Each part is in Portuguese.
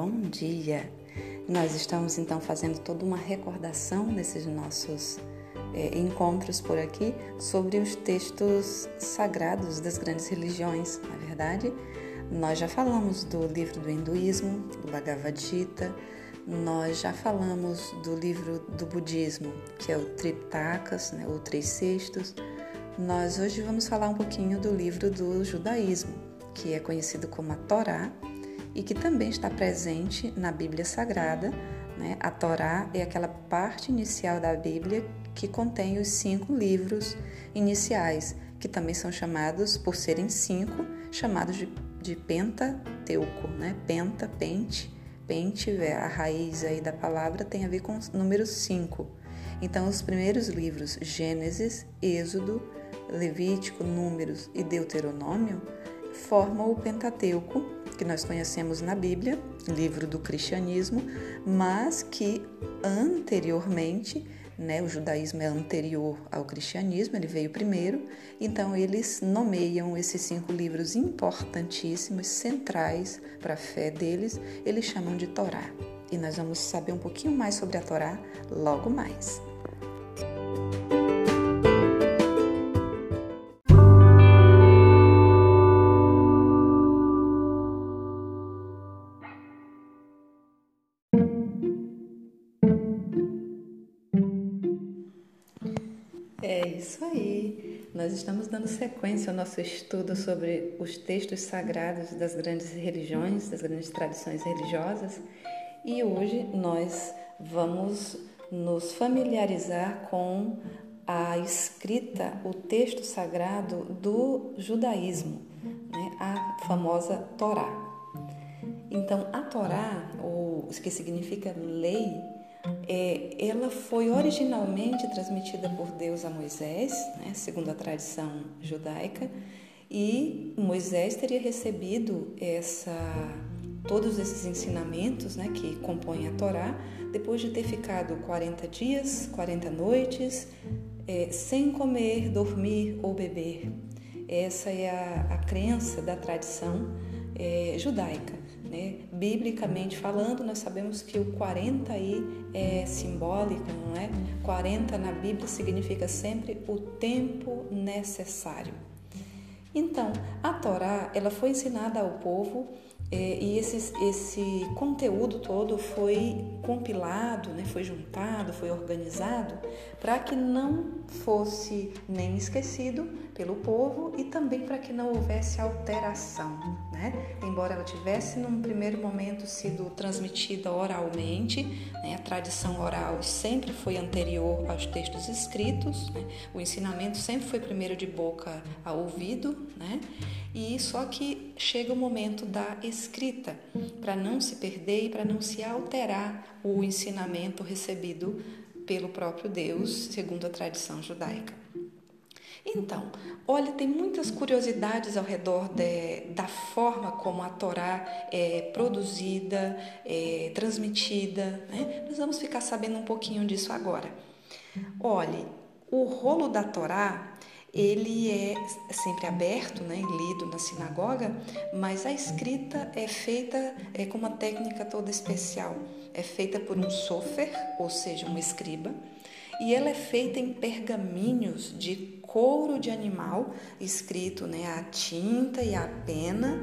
bom dia! Nós estamos então fazendo toda uma recordação nesses nossos é, encontros por aqui sobre os textos sagrados das grandes religiões, na é verdade. Nós já falamos do livro do hinduísmo, do Bhagavad Gita, nós já falamos do livro do budismo, que é o Triptakas, né, ou Três Cestos. Nós hoje vamos falar um pouquinho do livro do judaísmo, que é conhecido como a Torá e que também está presente na Bíblia Sagrada. Né? A Torá é aquela parte inicial da Bíblia que contém os cinco livros iniciais, que também são chamados, por serem cinco, chamados de, de Pentateuco, né? Penta, pente, pente, a raiz aí da palavra tem a ver com o número cinco. Então, os primeiros livros, Gênesis, Êxodo, Levítico, Números e Deuteronômio, formam o Pentateuco, que nós conhecemos na Bíblia, livro do cristianismo, mas que anteriormente, né, o judaísmo é anterior ao cristianismo, ele veio primeiro, então eles nomeiam esses cinco livros importantíssimos, centrais para a fé deles, eles chamam de Torá. E nós vamos saber um pouquinho mais sobre a Torá logo mais. Dando sequência ao nosso estudo sobre os textos sagrados das grandes religiões, das grandes tradições religiosas, e hoje nós vamos nos familiarizar com a escrita, o texto sagrado do judaísmo, né? a famosa Torá. Então, a Torá, o que significa lei, é, ela foi originalmente transmitida por Deus a Moisés, né, segundo a tradição judaica, e Moisés teria recebido essa, todos esses ensinamentos né, que compõem a Torá depois de ter ficado 40 dias, 40 noites, é, sem comer, dormir ou beber. Essa é a, a crença da tradição é, judaica. Né? Biblicamente falando, nós sabemos que o 40 aí é simbólico, não é? 40 na Bíblia significa sempre o tempo necessário. Então, a Torá, ela foi ensinada ao povo é, e esse, esse conteúdo todo foi compilado, né, foi juntado, foi organizado para que não fosse nem esquecido pelo povo e também para que não houvesse alteração. Né? Embora ela tivesse, num primeiro momento, sido transmitida oralmente, né, a tradição oral sempre foi anterior aos textos escritos, né? o ensinamento sempre foi primeiro de boca a ouvido, né? e só que chega o momento da escrita, para não se perder e para não se alterar o ensinamento recebido pelo próprio Deus, segundo a tradição judaica. Então, olha, tem muitas curiosidades ao redor de, da forma como a Torá é produzida, é transmitida. Né? Nós vamos ficar sabendo um pouquinho disso agora. Olhe, o rolo da Torá ele é sempre aberto, né, lido na sinagoga, mas a escrita é feita é, com uma técnica toda especial. É feita por um sofer, ou seja, um escriba, e ela é feita em pergaminhos de couro de animal, escrito né, a tinta e a pena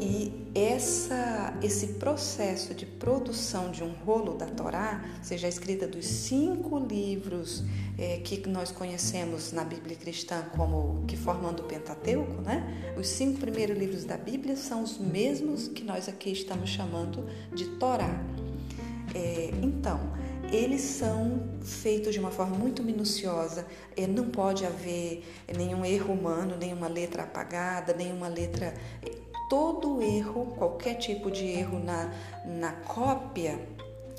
e essa, esse processo de produção de um rolo da Torá, seja a escrita dos cinco livros é, que nós conhecemos na Bíblia cristã como que formando o Pentateuco, né? Os cinco primeiros livros da Bíblia são os mesmos que nós aqui estamos chamando de Torá. É, então, eles são feitos de uma forma muito minuciosa, é, não pode haver nenhum erro humano, nenhuma letra apagada, nenhuma letra todo erro, qualquer tipo de erro na, na cópia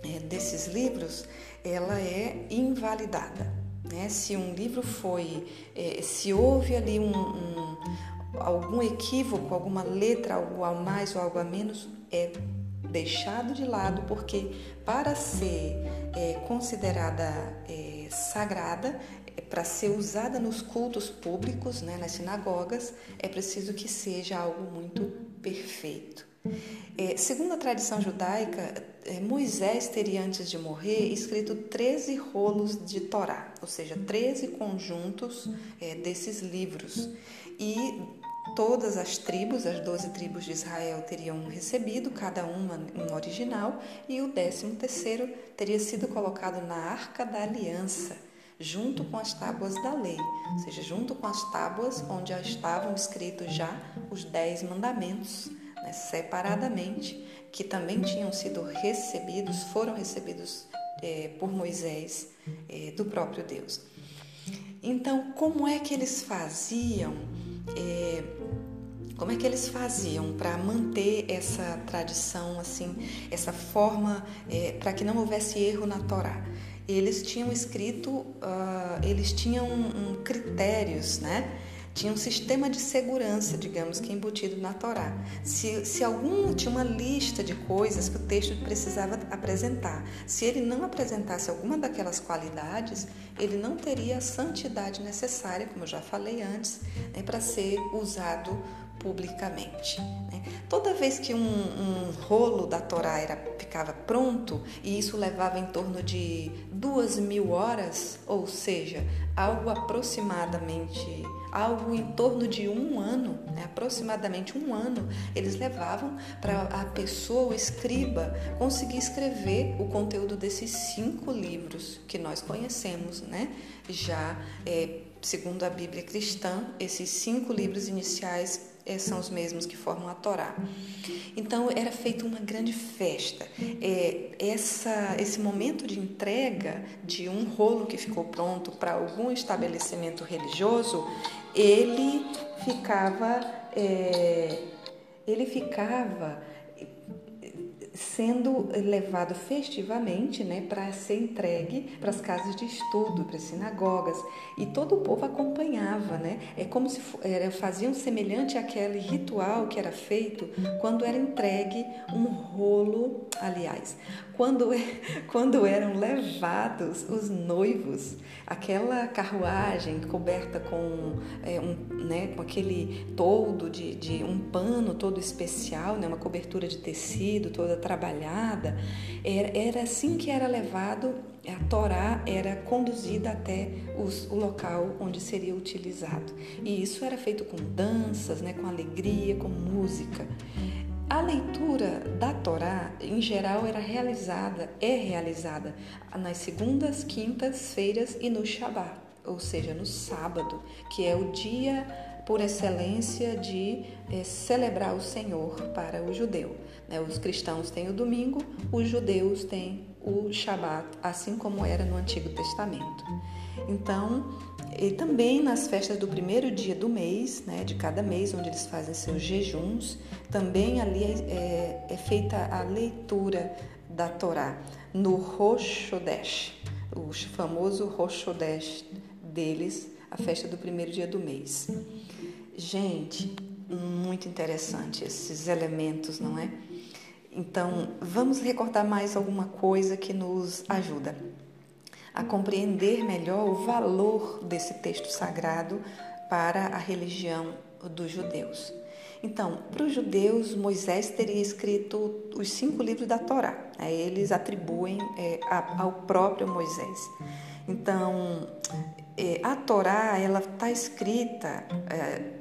é, desses livros, ela é invalidada. Né? Se um livro foi, é, se houve ali um, um, algum equívoco, alguma letra, algo a mais ou algo a menos, é deixado de lado, porque para ser é, considerada é, sagrada, para ser usada nos cultos públicos, né, nas sinagogas, é preciso que seja algo muito perfeito. É, segundo a tradição judaica, é, Moisés teria, antes de morrer, escrito 13 rolos de Torá, ou seja, 13 conjuntos é, desses livros. E todas as tribos, as 12 tribos de Israel, teriam recebido, cada uma um original, e o décimo terceiro teria sido colocado na Arca da Aliança, junto com as tábuas da lei, ou seja, junto com as tábuas onde já estavam escritos já os dez mandamentos, né, separadamente, que também tinham sido recebidos, foram recebidos é, por Moisés é, do próprio Deus. Então, como é que eles faziam? É, como é que eles faziam para manter essa tradição, assim, essa forma, é, para que não houvesse erro na Torá? Eles tinham escrito, uh, eles tinham um, critérios, né? Tinha um sistema de segurança, digamos que embutido na Torá. Se, se algum tinha uma lista de coisas que o texto precisava apresentar, se ele não apresentasse alguma daquelas qualidades, ele não teria a santidade necessária, como eu já falei antes, né, para ser usado publicamente. Né? Toda vez que um, um, rolo da Torá era, ficava pronto, e isso levava em torno de duas mil horas, ou seja, algo aproximadamente algo em torno de um ano, né, aproximadamente um ano, eles levavam para a pessoa, o escriba, conseguir escrever o conteúdo desses cinco livros que nós conhecemos, né? Já é, segundo a Bíblia cristã, esses cinco livros iniciais são os mesmos que formam a Torá. Então era feita uma grande festa. É, essa, esse momento de entrega de um rolo que ficou pronto para algum estabelecimento religioso, ele ficava, é, ele ficava sendo levado festivamente né, para ser entregue para as casas de estudo, para as sinagogas. E todo o povo acompanhava. Né? É como se era, faziam semelhante àquele ritual que era feito quando era entregue um rolo, aliás, quando, quando eram levados os noivos, aquela carruagem coberta com, é, um, né, com aquele todo de, de um pano todo especial, né, uma cobertura de tecido toda trabalhada, era, era assim que era levado, a Torá era conduzida até os, o local onde seria utilizado. E isso era feito com danças, né, com alegria, com música. A leitura da Torá, em geral, era realizada, é realizada nas segundas, quintas-feiras e no Shabat, ou seja, no sábado, que é o dia por excelência de é, celebrar o Senhor para o judeu. Né? Os cristãos têm o domingo, os judeus têm o Shabat, assim como era no Antigo Testamento. Então, e também nas festas do primeiro dia do mês, né, de cada mês, onde eles fazem seus jejuns, também ali é, é feita a leitura da Torá no Rosh Chodesh, o famoso Rosh Chodesh deles, a festa do primeiro dia do mês. Gente, muito interessante esses elementos, não é? Então, vamos recordar mais alguma coisa que nos ajuda a compreender melhor o valor desse texto sagrado para a religião dos judeus. Então, para os judeus, Moisés teria escrito os cinco livros da Torá. Eles atribuem é, ao próprio Moisés. Então, é, a Torá ela está escrita é,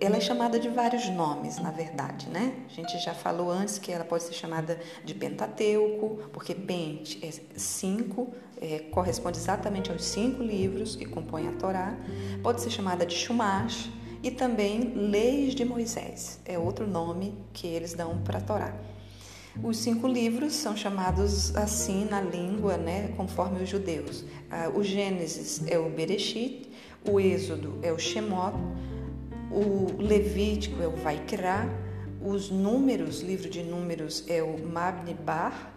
ela é chamada de vários nomes, na verdade, né? A gente já falou antes que ela pode ser chamada de Pentateuco, porque Pente é cinco, é, corresponde exatamente aos cinco livros que compõem a Torá. Pode ser chamada de Shumash e também Leis de Moisés, é outro nome que eles dão para a Torá. Os cinco livros são chamados assim na língua, né, conforme os judeus. Ah, o Gênesis é o Bereshit, o Êxodo é o Shemot, o Levítico é o Vaikra, os Números, livro de Números é o Mabnibar,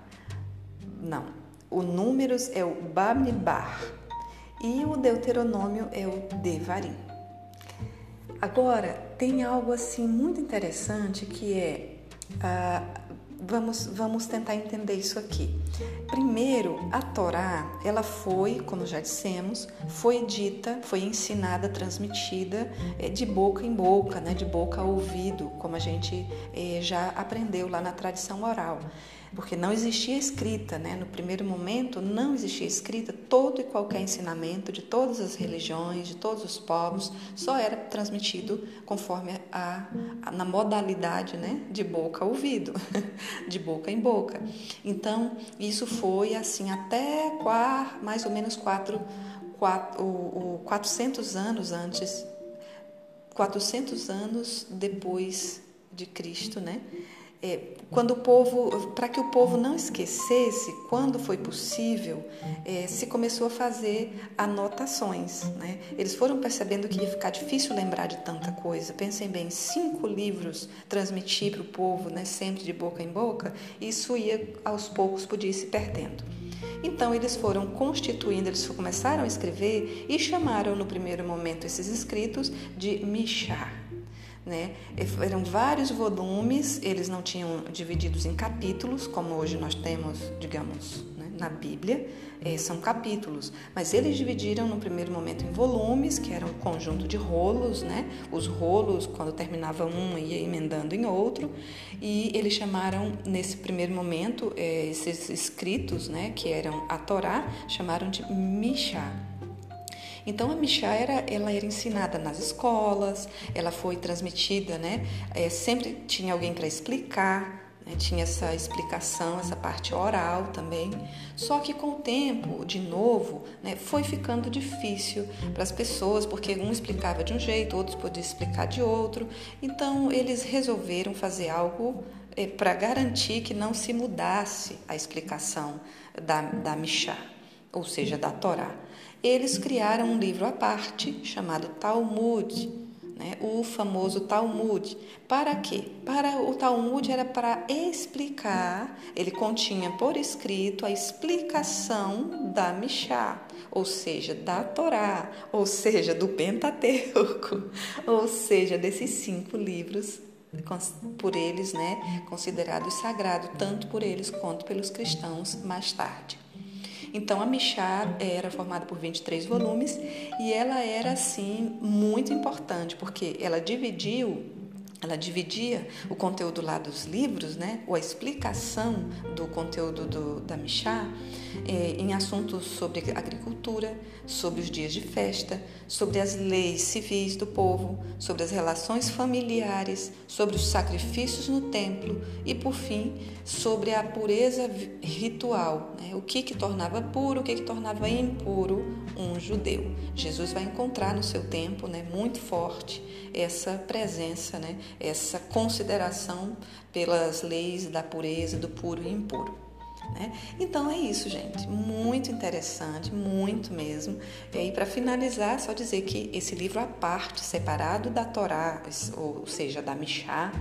não, o Números é o Bamnibar e o Deuteronômio é o Devarim. Agora, tem algo assim muito interessante que é, ah, vamos, vamos tentar entender isso aqui. Primeiro, a Torá, ela foi, como já dissemos, foi dita, foi ensinada, transmitida é, de boca em boca, né, de boca a ouvido, como a gente é, já aprendeu lá na tradição oral porque não existia escrita, né? No primeiro momento não existia escrita, todo e qualquer ensinamento de todas as religiões, de todos os povos, só era transmitido conforme a, a na modalidade, né? De boca a ouvido, de boca em boca. Então isso assim até quatro, mais ou menos quatro, quatro o, o 400 anos antes, 400 anos depois de Cristo, né? É, quando o povo, para que o povo não esquecesse, quando foi possível, é, se começou a fazer anotações. Né? Eles foram percebendo que ia ficar difícil lembrar de tanta coisa. Pensem bem, cinco livros transmitir para o povo, né, sempre de boca em boca, isso ia aos poucos podia ir se perdendo. Então eles foram constituindo, eles começaram a escrever e chamaram no primeiro momento esses escritos de Mishá. Né? Eram vários volumes, eles não tinham divididos em capítulos, como hoje nós temos, digamos, né? na Bíblia, eh, são capítulos, mas eles dividiram no primeiro momento em volumes, que eram um conjunto de rolos, né? os rolos, quando terminava um, ia emendando em outro, e eles chamaram, nesse primeiro momento, eh, esses escritos, né? que eram a Torá, chamaram de Mishá. Então a Mishá era, ela era ensinada nas escolas, ela foi transmitida, né? É, sempre tinha alguém para explicar, né? tinha essa explicação, essa parte oral também. Só que com o tempo, de novo, né, foi ficando difícil para as pessoas, porque um explicava de um jeito, outros podiam explicar de outro. Então eles resolveram fazer algo é, para garantir que não se mudasse a explicação da, da Mishá, ou seja, da Torá eles criaram um livro à parte chamado Talmud, né? o famoso Talmud. Para quê? Para o Talmud era para explicar, ele continha por escrito a explicação da Mishá, ou seja, da Torá, ou seja, do Pentateuco, ou seja, desses cinco livros por eles, né, considerados sagrados, tanto por eles quanto pelos cristãos mais tarde. Então a Michá era formada por 23 volumes e ela era assim muito importante porque ela dividiu ela dividia o conteúdo lá dos livros, né, ou a explicação do conteúdo do, da Michá, é, em assuntos sobre agricultura, sobre os dias de festa, sobre as leis civis do povo, sobre as relações familiares, sobre os sacrifícios no templo e, por fim, sobre a pureza ritual, né, o que, que tornava puro, o que, que tornava impuro um judeu. Jesus vai encontrar no seu tempo, né, muito forte, essa presença, né, essa consideração pelas leis da pureza, do puro e impuro. Né? Então é isso, gente. Muito interessante, muito mesmo. E para finalizar, só dizer que esse livro à parte, separado da Torá, ou seja, da Mishá,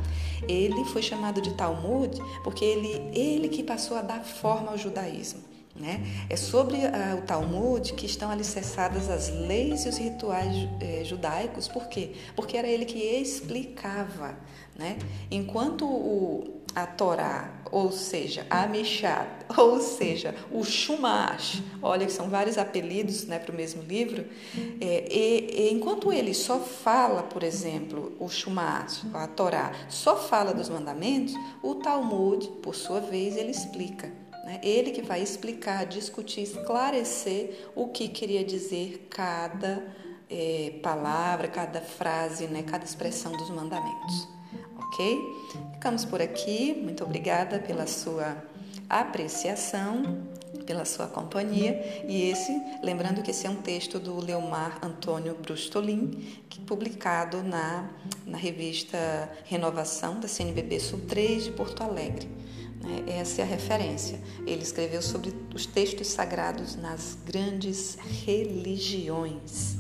ele foi chamado de Talmud porque ele, ele que passou a dar forma ao judaísmo. Né? É sobre uh, o Talmud que estão alicerçadas as leis e os rituais eh, judaicos, por quê? Porque era ele que explicava. Né? Enquanto o, a Torá, ou seja, a Mishat, ou seja, o Shumash, olha que são vários apelidos né, para o mesmo livro, é, e, e, enquanto ele só fala, por exemplo, o Shumash, a Torá, só fala dos mandamentos, o Talmud, por sua vez, ele explica. Né? Ele que vai explicar, discutir, esclarecer o que queria dizer cada é, palavra, cada frase, né? cada expressão dos mandamentos. Ok? Ficamos por aqui. Muito obrigada pela sua apreciação, pela sua companhia. E esse, lembrando que esse é um texto do Leomar Antônio Brustolin, publicado na, na revista Renovação da CNBB Sul 3 de Porto Alegre. Né? Essa é a referência. Ele escreveu sobre os textos sagrados nas grandes religiões.